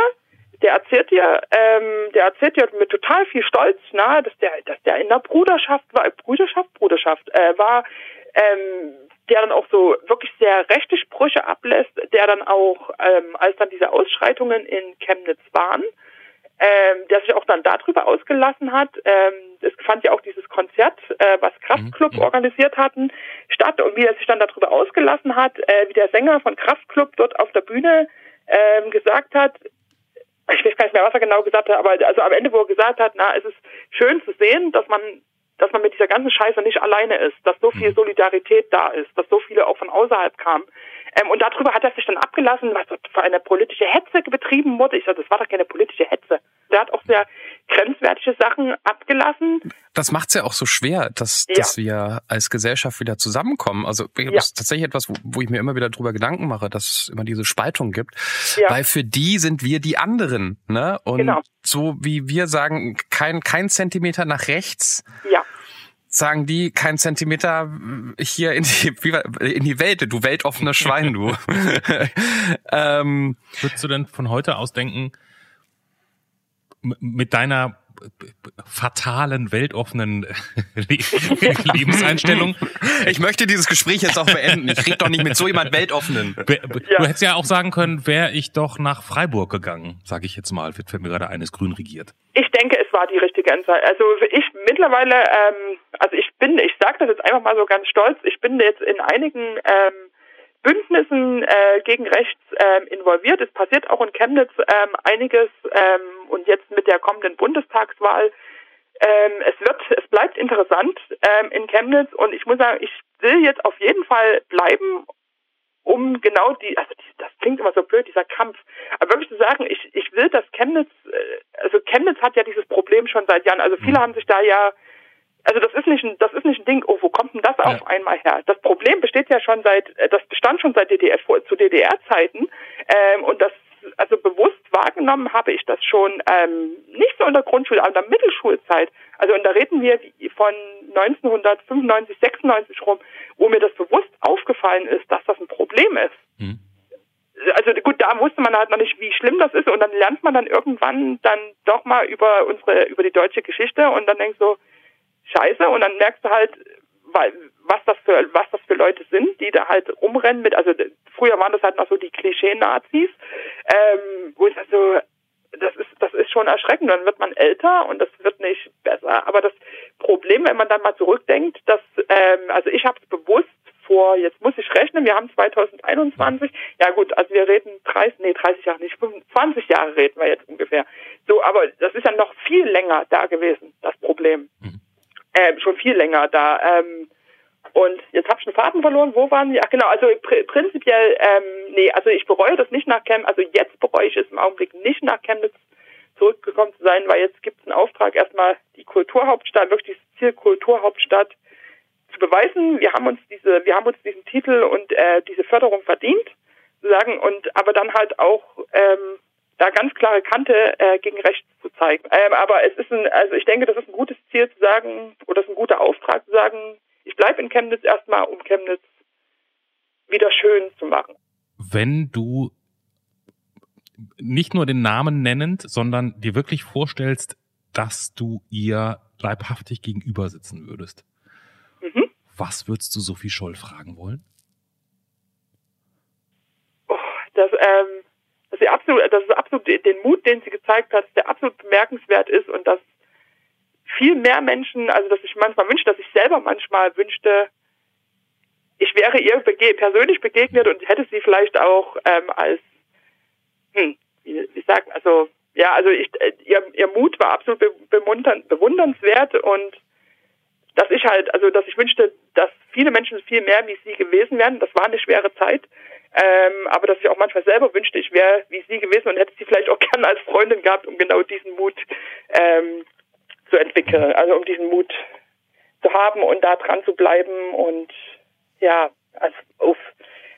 der erzählt dir, ähm, der erzählt dir mit total viel Stolz, na, dass der, dass der in der Bruderschaft war, Bruderschaft, Bruderschaft, äh, war, ähm, der dann auch so wirklich sehr rechte Sprüche ablässt, der dann auch, ähm, als dann diese Ausschreitungen in Chemnitz waren, ähm, der sich auch dann darüber ausgelassen hat. Ähm, es fand ja auch dieses Konzert, äh, was Kraftklub mhm. organisiert hatten, statt und wie er sich dann darüber ausgelassen hat, äh, wie der Sänger von Kraftklub dort auf der Bühne ähm, gesagt hat, ich weiß gar nicht mehr, was er genau gesagt hat, aber also am Ende, wo er gesagt hat, na, es ist schön zu sehen, dass man dass man mit dieser ganzen Scheiße nicht alleine ist, dass so viel mhm. Solidarität da ist, dass so viele auch von außerhalb kamen. Ähm, und darüber hat er sich dann abgelassen, was für eine politische Hetze betrieben wurde. Ich sage, das war doch keine politische Hetze. Der hat auch sehr grenzwertige Sachen abgelassen. Das macht es ja auch so schwer, dass, ja. dass wir als Gesellschaft wieder zusammenkommen. Also das ja. ist tatsächlich etwas, wo, wo, ich mir immer wieder drüber Gedanken mache, dass es immer diese Spaltung gibt. Ja. Weil für die sind wir die anderen. Ne? Und genau. so wie wir sagen, kein, kein Zentimeter nach rechts. Ja sagen die kein Zentimeter hier in die, in die Welt, du weltoffener Schwein, du. ähm, Würdest du denn von heute aus denken, mit deiner fatalen, weltoffenen Lebenseinstellung. Ich möchte dieses Gespräch jetzt auch beenden. Ich rede doch nicht mit so jemand weltoffenen. Du ja. hättest ja auch sagen können, wäre ich doch nach Freiburg gegangen, sage ich jetzt mal, wird mir gerade eines grün regiert. Ich denke, es war die richtige Entscheidung. Also ich mittlerweile, ähm, also ich bin, ich sage das jetzt einfach mal so ganz stolz, ich bin jetzt in einigen ähm, Bündnissen äh, gegen rechts ähm, involviert. Es passiert auch in Chemnitz ähm, einiges ähm, und jetzt mit der kommenden Bundestagswahl. Ähm, es wird, es bleibt interessant ähm, in Chemnitz und ich muss sagen, ich will jetzt auf jeden Fall bleiben um genau die, also die, das klingt immer so blöd, dieser Kampf, aber wirklich zu sagen, ich, ich will, dass Chemnitz, äh, also Chemnitz hat ja dieses Problem schon seit Jahren, also viele mhm. haben sich da ja, also das ist nicht ein, das ist nicht ein Ding, oh, wo kommt denn das ja. auf einmal her? Das Problem besteht ja schon seit, äh, das bestand schon seit DDR, zu DDR-Zeiten, ähm, und das also bewusst wahrgenommen habe ich das schon ähm, nicht so in der Grundschule, aber in der Mittelschulzeit. Also und da reden wir von 1995, 96 rum, wo mir das bewusst aufgefallen ist, dass das ein Problem ist. Mhm. Also gut, da wusste man halt noch nicht, wie schlimm das ist und dann lernt man dann irgendwann dann doch mal über unsere, über die deutsche Geschichte und dann denkst du, scheiße und dann merkst du halt, was das für was das für Leute sind, die da halt rumrennen mit, also früher waren das halt noch so die Klischee-Nazis, ähm, wo ich also das ist das ist schon erschreckend. Dann wird man älter und das wird nicht besser. Aber das Problem, wenn man dann mal zurückdenkt, dass ähm, also ich habe es bewusst vor, jetzt muss ich rechnen, wir haben 2021, ja gut, also wir reden 30, nee 30 Jahre nicht, 25 Jahre reden wir jetzt ungefähr. So, aber das ist ja noch viel länger da gewesen, das Problem. Mhm. Ähm, schon viel länger da. Ähm, und jetzt habe ich einen Faden verloren. Wo waren wir? Ach genau, also pr prinzipiell, ähm, nee, also ich bereue das nicht nach Chemnitz, also jetzt bereue ich es im Augenblick nicht nach Chemnitz zurückgekommen zu sein, weil jetzt gibt es einen Auftrag, erstmal die Kulturhauptstadt, wirklich dieses Ziel Kulturhauptstadt zu beweisen. Wir haben uns diese, wir haben uns diesen Titel und äh, diese Förderung verdient, sagen, und aber dann halt auch ähm, da ganz klare Kante äh, gegen rechts zu zeigen. Ähm, aber es ist ein, also ich denke, das ist ein gutes Ziel zu sagen, oder das ist ein guter Auftrag zu sagen, ich bleibe in Chemnitz erstmal, um Chemnitz wieder schön zu machen. Wenn du nicht nur den Namen nennend, sondern dir wirklich vorstellst, dass du ihr leibhaftig gegenüber sitzen würdest. Mhm. Was würdest du Sophie Scholl fragen wollen? Oh, das, ähm, dass sie absolut, dass es absolut den Mut, den sie gezeigt hat, der absolut bemerkenswert ist und dass viel mehr Menschen, also dass ich manchmal wünsche, dass ich selber manchmal wünschte, ich wäre ihr bege persönlich begegnet und hätte sie vielleicht auch ähm, als, hm, wie, wie sagen, also ja, also ich, äh, ihr, ihr Mut war absolut bewundernswert und dass ich halt, also dass ich wünschte, dass viele Menschen viel mehr wie sie gewesen wären. Das war eine schwere Zeit. Ähm, aber dass ich auch manchmal selber wünschte, ich wäre wie sie gewesen und hätte sie vielleicht auch gerne als Freundin gehabt, um genau diesen Mut ähm, zu entwickeln, also um diesen Mut zu haben und da dran zu bleiben und ja, also uff,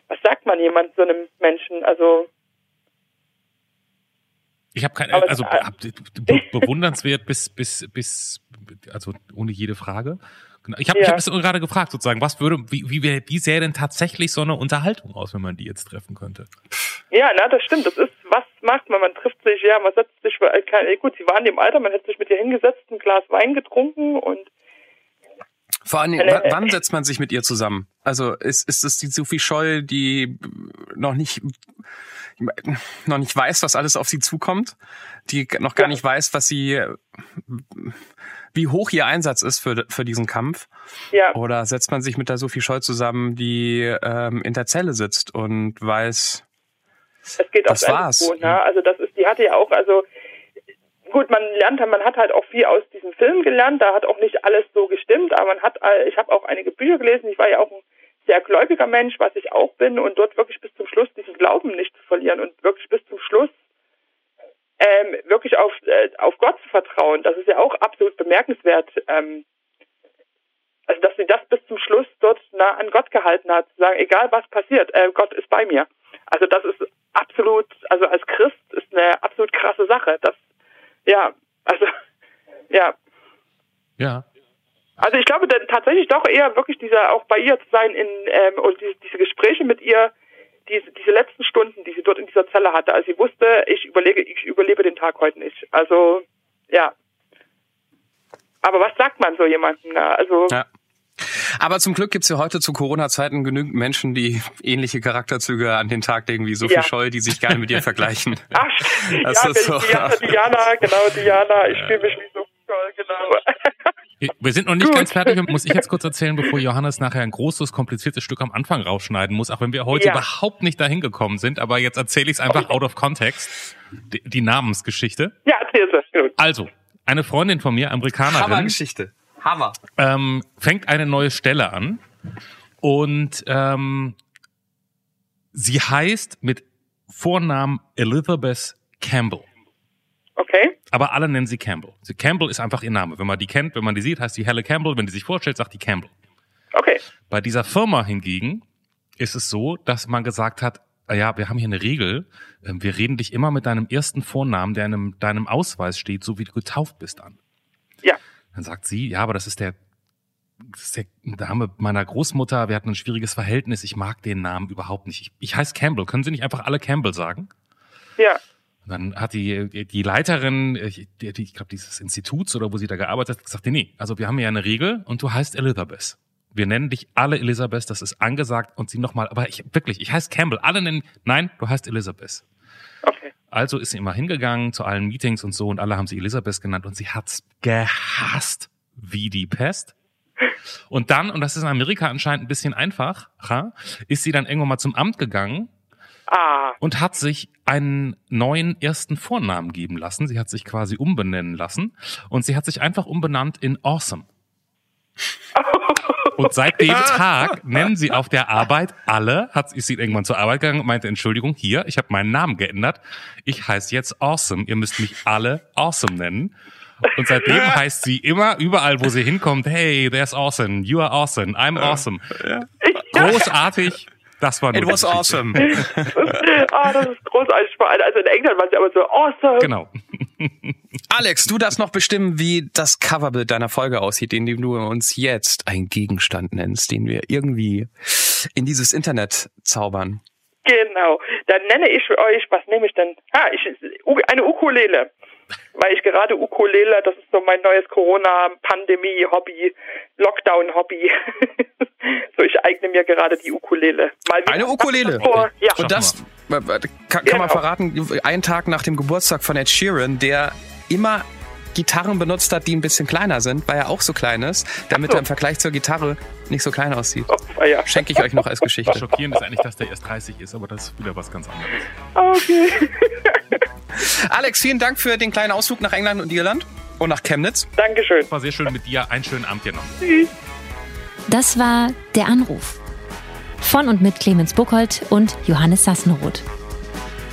was sagt man jemand so einem Menschen? Also ich habe keine, also be bewundernswert bis bis bis also ohne jede Frage. Genau. Ich habe ja. ich hab es gerade gefragt sozusagen, was würde wie wie wie sähe denn tatsächlich so eine Unterhaltung aus, wenn man die jetzt treffen könnte? Ja, na das stimmt. Das ist was macht man? Man trifft sich, ja, man setzt sich, äh, gut, sie waren im Alter, man hätte sich mit ihr hingesetzt, ein Glas Wein getrunken und vor allem, äh, wann setzt man sich mit ihr zusammen? Also ist, ist es die Sophie Scholl, die noch nicht noch nicht weiß, was alles auf sie zukommt, die noch gar nicht weiß, was sie wie hoch ihr Einsatz ist für, für diesen Kampf? Ja. Oder setzt man sich mit der Sophie Scholl zusammen, die ähm, in der Zelle sitzt und weiß, es geht das war's. Niveau, ne? Also das ist, die hatte ja auch, also gut, man lernt, man hat halt auch viel aus diesem Film gelernt. Da hat auch nicht alles so gestimmt, aber man hat, ich habe auch einige Bücher gelesen. Ich war ja auch ein sehr gläubiger Mensch, was ich auch bin, und dort wirklich bis zum Schluss diesen Glauben nicht zu verlieren und wirklich bis zum Schluss ähm, wirklich auf äh, auf Gott zu vertrauen. Das ist ja auch absolut bemerkenswert. Ähm, also dass sie das bis zum Schluss dort nah an Gott gehalten hat, zu sagen, egal was passiert, äh, Gott ist bei mir. Also das ist absolut, also als Christ ist eine absolut krasse Sache. Das, ja, also, ja. Ja. Also ich glaube dann tatsächlich doch eher wirklich dieser, auch bei ihr zu sein in, ähm, und diese, diese Gespräche mit ihr, diese, diese letzten Stunden, die sie dort in dieser Zelle hatte, als sie wusste, ich überlege, ich überlebe den Tag heute nicht. Also, ja. Aber was sagt man so jemandem? Ne? Also, ja. Aber zum Glück gibt's ja heute zu Corona-Zeiten genügend Menschen, die ähnliche Charakterzüge an den Tag legen wie Sophie ja. Scholl, die sich gerne mit ihr vergleichen. Ach, das ja, ist so. Diana, Diana, genau, Diana, ich fühle mich wie so genau. Wir sind noch nicht Gut. ganz fertig. Muss ich jetzt kurz erzählen, bevor Johannes nachher ein großes, kompliziertes Stück am Anfang rausschneiden muss, auch wenn wir heute Ja. überhaupt nicht dahin gekommen sind. Aber jetzt erzähle ich es einfach out of context. Die, die Namensgeschichte. Ja, erzähl es. Also, eine Freundin von mir, Amerikanerin, Hammergeschichte. Hammer. ähm, fängt eine neue Stelle an und ähm, sie heißt mit Vornamen Elizabeth Campbell. Okay. Aber alle nennen sie Campbell. Sie, Campbell ist einfach ihr Name. Wenn man die kennt, wenn man die sieht, heißt die Helle Campbell. Wenn die sich vorstellt, sagt die Campbell. Okay. Bei dieser Firma hingegen ist es so, dass man gesagt hat, ah ja, wir haben hier eine Regel. ähm, Wir reden dich immer mit deinem ersten Vornamen, der in einem, deinem Ausweis steht, so wie du getauft bist an. Ja. Dann sagt sie, ja, aber das ist der, das ist der Name meiner Großmutter. Wir hatten ein schwieriges Verhältnis. Ich mag den Namen überhaupt nicht. Ich, ich heiße Campbell. Können Sie nicht einfach alle Campbell sagen? Ja. Und dann hat die, die, Leiterin, die, ich glaube, dieses Instituts oder wo sie da gearbeitet hat, gesagt, nee, also wir haben ja eine Regel und du heißt Elizabeth. Wir nennen dich alle Elizabeth, das ist angesagt und sie nochmal, aber ich wirklich, ich heiße Campbell, alle nennen, nein, du heißt Elizabeth. Okay. Also ist sie immer hingegangen zu allen Meetings und so und alle haben sie Elizabeth genannt und sie hat's gehasst wie die Pest. Und dann, und das ist in Amerika anscheinend ein bisschen einfacher, ist sie dann irgendwann mal zum Amt gegangen Ah. und hat sich einen neuen ersten Vornamen geben lassen. Sie hat sich quasi umbenennen lassen und sie hat sich einfach umbenannt in Awesome. Und seit dem Tag nennen sie auf der Arbeit alle, hat, ist sie irgendwann zur Arbeit gegangen und meinte, Entschuldigung, hier, ich habe meinen Namen geändert. Ich heiße jetzt Awesome. Ihr müsst mich alle Awesome nennen. Und seitdem heißt sie immer, überall, wo sie hinkommt, hey, there's awesome, you are awesome, I'm awesome. Großartig. Das war nur It was awesome. ah, das ist großartig. Also in England waren sie aber so awesome. Genau. Alex, du darfst noch bestimmen, wie das Coverbild deiner Folge aussieht, indem du uns jetzt einen Gegenstand nennst, den wir irgendwie in dieses Internet zaubern. Genau. Dann nenne ich für euch, was nehme ich denn? Ah, ich, eine Ukulele. Weil ich gerade Ukulele, das ist so mein neues Corona-Pandemie-Hobby, Lockdown-Hobby. so, ich eigne mir gerade die Ukulele. Eine Ukulele. Vor, ja. Und das äh, äh, kann, kann man Genau. verraten, einen Tag nach dem Geburtstag von Ed Sheeran, der immer Gitarren benutzt hat, die ein bisschen kleiner sind, weil er auch so klein ist, damit so. er im Vergleich zur Gitarre nicht so klein aussieht. Oh, ah, ja. Schenke ich euch noch als Geschichte. Schockierend ist eigentlich, dass der erst 30 ist, aber das ist wieder was ganz anderes. Okay. Alex, vielen Dank für den kleinen Ausflug nach England und Irland und nach Chemnitz. Dankeschön. War sehr schön mit dir. Einen schönen Abend dir noch. Das war Der Anruf. Von und mit Clemens Buchholz und Johannes Sassenroth.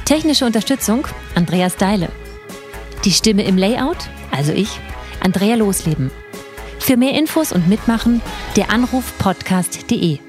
Technische Unterstützung Andreas Deile. Die Stimme im Layout, also ich, Andrea Losleben. Für mehr Infos und Mitmachen der Anruf podcast.de.